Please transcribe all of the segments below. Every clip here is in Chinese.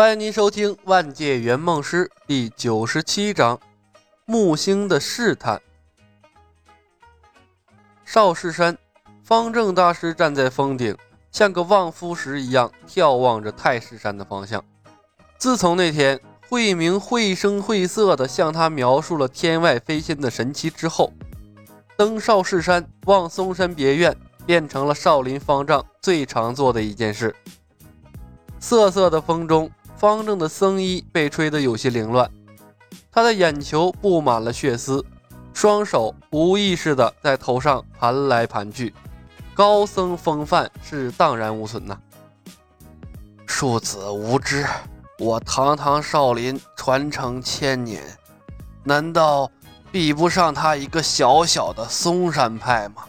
欢迎您收听《万界圆梦师》第九十七章《木星的试探》。少室山，方正大师站在峰顶，像个望夫石一样眺望着太师山的方向。自从那天慧明绘声绘色地向他描述了天外飞仙的神奇之后，登少室山望嵩山别院变成了少林方丈最常做的一件事。瑟瑟的风中。方正的僧衣被吹得有些凌乱，他的眼球布满了血丝，双手无意识地在头上盘来盘去，高僧风范是荡然无存呐。庶子无知，我堂堂少林传承千年，难道比不上他一个小小的嵩山派吗？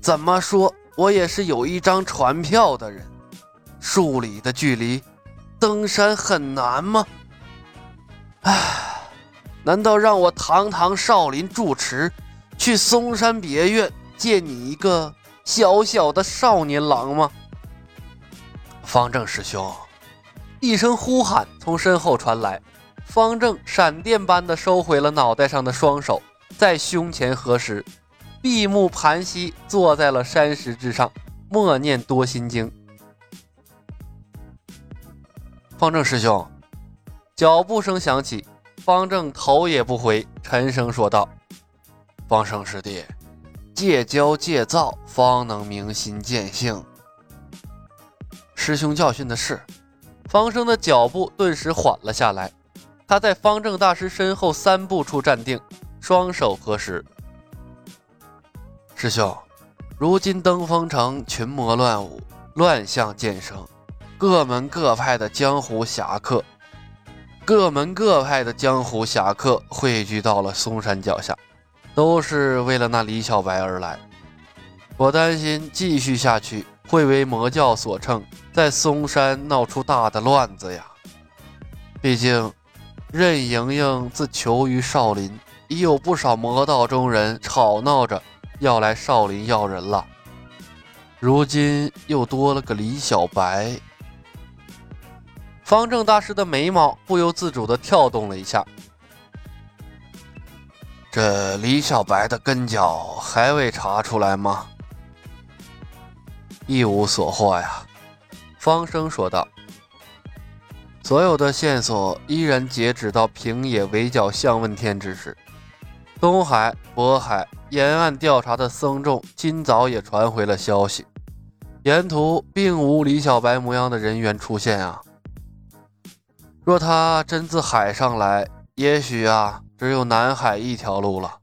怎么说，我也是有一张船票的人，数里的距离。登山很难吗？唉，难道让我堂堂少林住持去嵩山别院见你一个小小的少年郎吗？方正师兄，一声呼喊从身后传来，方正闪电般的收回了脑袋上的双手，在胸前合十，闭目盘膝，坐在了山石之上，默念多心经。方正师兄，脚步声响起，方正头也不回，沉声说道：“方生师弟，戒骄戒躁，方能明心见性。师兄教训的是。”方生的脚步顿时缓了下来，他在方正大师身后三步处站定，双手合十：“师兄，如今登封城群魔乱舞，乱象渐生。”各门各派的江湖侠客，各门各派的江湖侠客汇聚到了嵩山脚下，都是为了那李小白而来。我担心继续下去会为魔教所乘，在嵩山闹出大的乱子呀。毕竟任盈盈自求于少林，已有不少魔道中人吵闹着要来少林要人了，如今又多了个李小白。方正大师的眉毛不由自主地跳动了一下。这李小白的根脚还未查出来吗？一无所获呀，方生说道。所有的线索依然截止到平野围剿向问天之时。东海、渤海沿岸调查的僧众今早也传回了消息，沿途并无李小白模样的人员出现啊。若他真自海上来，也许啊，只有南海一条路了。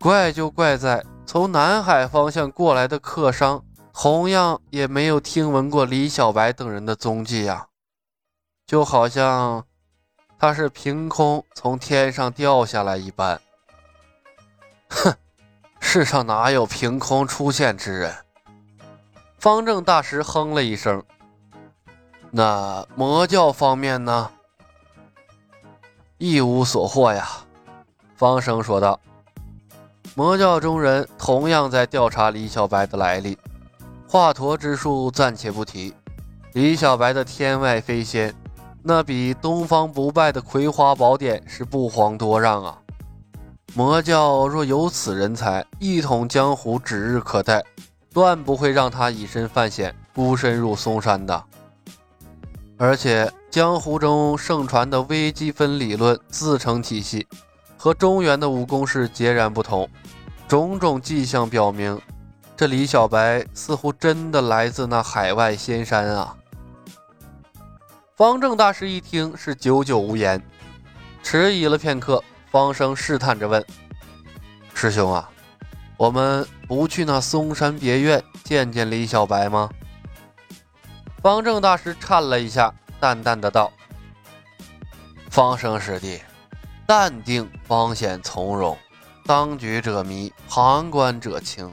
怪就怪在从南海方向过来的客商，同样也没有听闻过李小白等人的踪迹呀，就好像他是凭空从天上掉下来一般。哼，世上哪有凭空出现之人？方正大师哼了一声。那魔教方面呢？一无所获呀。方生说道。魔教中人同样在调查李小白的来历。华佗之术暂且不提，李小白的天外飞仙，那比东方不败的葵花宝典是不遑多让啊。魔教若有此人才，一统江湖指日可待，断不会让他以身犯险，孤身入嵩山的。而且江湖中盛传的微积分理论自成体系，和中原的武功是截然不同。种种迹象表明，这李小白似乎真的来自那海外仙山啊！方正大师一听是久久无言，迟疑了片刻，方生试探着问：“师兄啊，我们不去那嵩山别院见见李小白吗？”方正大师颤了一下，淡淡的道：“方生师弟，淡定方显从容。当局者迷，旁观者清。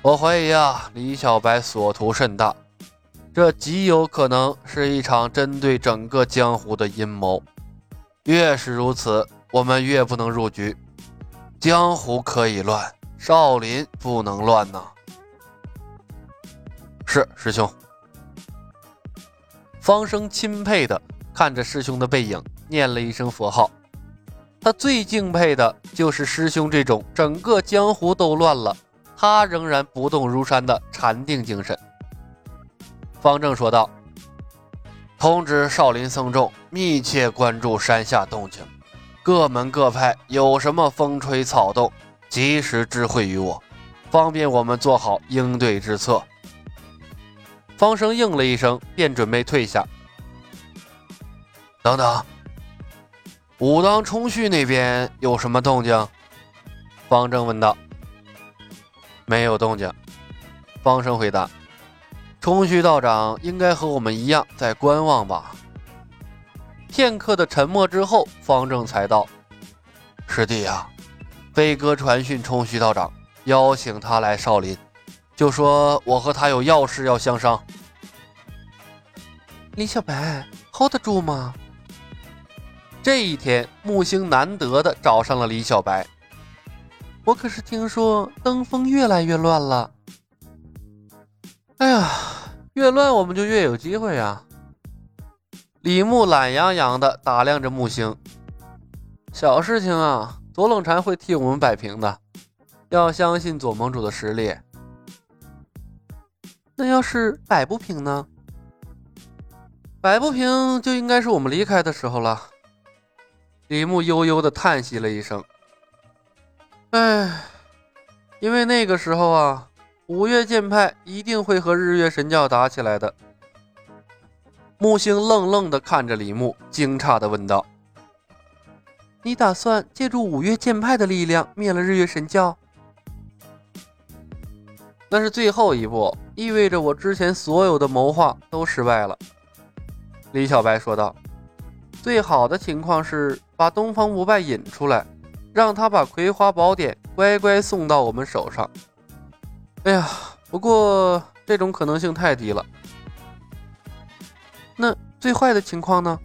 我怀疑啊，李小白所图甚大，这极有可能是一场针对整个江湖的阴谋。越是如此，我们越不能入局。江湖可以乱，少林不能乱呐。”是师兄。方生钦佩的看着师兄的背影，念了一声佛号。他最敬佩的就是师兄这种整个江湖都乱了，他仍然不动如山的禅定精神。方正说道：“通知少林僧众密切关注山下动静，各门各派有什么风吹草动，及时知会于我，方便我们做好应对之策。”方生应了一声，便准备退下。等等，武当冲虚那边有什么动静？方正问道。没有动静。方生回答。冲虚道长应该和我们一样在观望吧。片刻的沉默之后，方正才道：“师弟啊，飞哥传讯冲虚道长，邀请他来少林。”就说我和他有要事要相商。李小白 hold 得住吗？这一天，木星难得的找上了李小白。我可是听说登峰越来越乱了。哎呀，越乱我们就越有机会呀！李牧懒洋洋的打量着木星，小事情啊，左冷禅会替我们摆平的。要相信左盟主的实力。那要是摆不平呢？摆不平就应该是我们离开的时候了。李牧悠悠的叹息了一声：“哎，因为那个时候啊，五岳剑派一定会和日月神教打起来的。”木星愣愣的看着李牧，惊诧的问道：“你打算借助五岳剑派的力量灭了日月神教？”那是最后一步，意味着我之前所有的谋划都失败了。”李小白说道。“最好的情况是把东方不败引出来，让他把葵花宝典乖乖送到我们手上。哎呀，不过这种可能性太低了。那最坏的情况呢？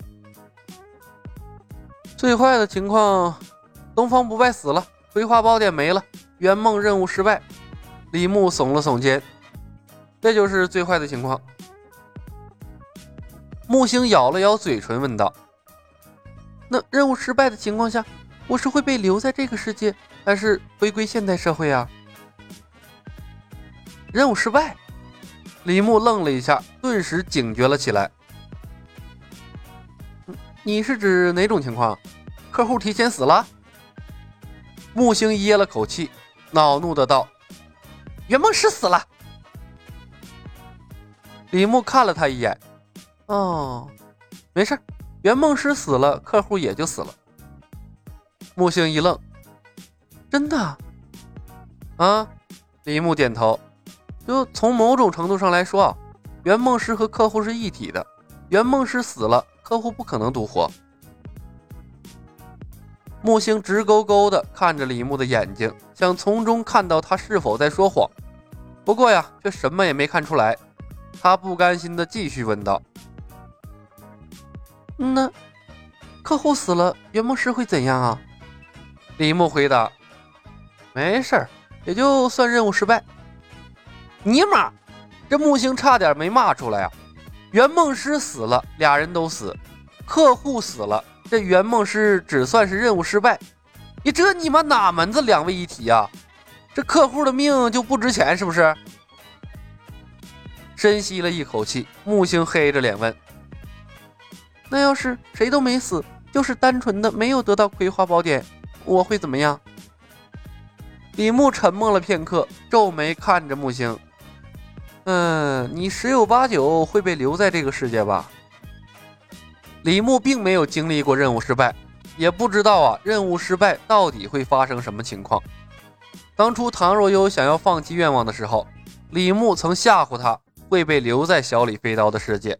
最坏的情况，东方不败死了，葵花宝典没了，圆梦任务失败。”李牧耸了耸肩，这就是最坏的情况。木星咬了咬嘴唇，问道：“那任务失败的情况下，我是会被留在这个世界，还是回归现代社会啊？”任务失败，李牧愣了一下，顿时警觉了起来。“你是指哪种情况？客户提前死了？”木星噎了口气，恼怒的道。圆梦师死了，李牧看了他一眼。哦，没事，圆梦师死了，客户也就死了。木星一愣，真的？啊？李牧点头。就从某种程度上来说啊，圆梦师和客户是一体的。圆梦师死了，客户不可能独活。木星直勾勾地看着李牧的眼睛，想从中看到他是否在说谎。不过呀，却什么也没看出来。他不甘心地继续问道：“那客户死了，圆梦师会怎样啊？”李牧回答：“没事儿，也就算任务失败。”尼玛，这木星差点没骂出来啊！圆梦师死了，俩人都死；客户死了。这圆梦师只算是任务失败，你这你妈哪门子两位一体呀？这客户的命就不值钱是不是？深吸了一口气，木星黑着脸问：“那要是谁都没死，就是单纯的没有得到葵花宝典，我会怎么样？”李牧沉默了片刻，皱眉看着木星：“嗯，你十有八九会被留在这个世界吧？”李牧并没有经历过任务失败，也不知道啊任务失败到底会发生什么情况。当初唐若幽想要放弃愿望的时候，李牧曾吓唬他会被留在小李飞刀的世界，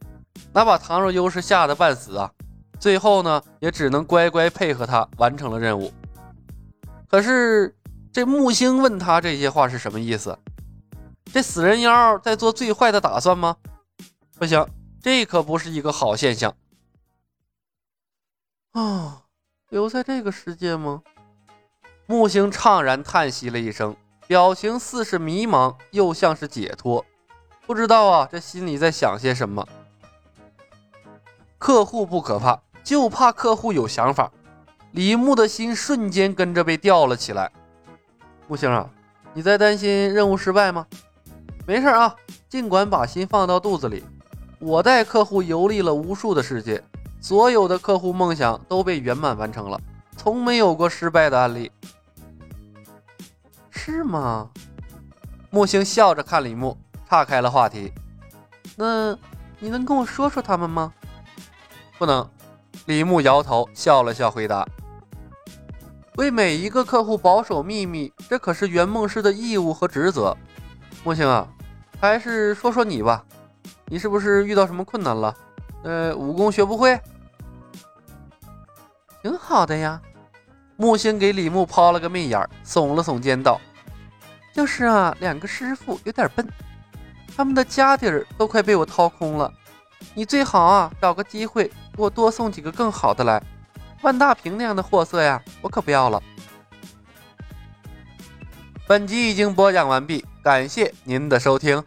那把唐若幽是吓得半死啊。最后呢，也只能乖乖配合他完成了任务。可是这木星问他这些话是什么意思？这死人妖在做最坏的打算吗？不行，这可不是一个好现象。啊，留在这个世界吗？木星怅然叹息了一声，表情似是迷茫，又像是解脱，不知道啊，这心里在想些什么。客户不可怕，就怕客户有想法。李牧的心瞬间跟着被吊了起来。木星啊，你在担心任务失败吗？没事啊，尽管把心放到肚子里。我带客户游历了无数的世界，所有的客户梦想都被圆满完成了，从没有过失败的案例。是吗？木星笑着看李牧，岔开了话题。那你能跟我说说他们吗？不能。李牧摇头，笑了笑，回答。为每一个客户保守秘密，这可是圆梦师的义务和职责。木星啊，还是说说你吧，你是不是遇到什么困难了？呃，武功学不会？挺好的呀。木星给李牧抛了个媚眼，耸了耸肩道：“就是啊，两个师傅有点笨，他们的家底儿都快被我掏空了。你最好啊，找个机会给我多送几个更好的来。”万大平那样的货色呀，我可不要了。本集已经播讲完毕，感谢您的收听。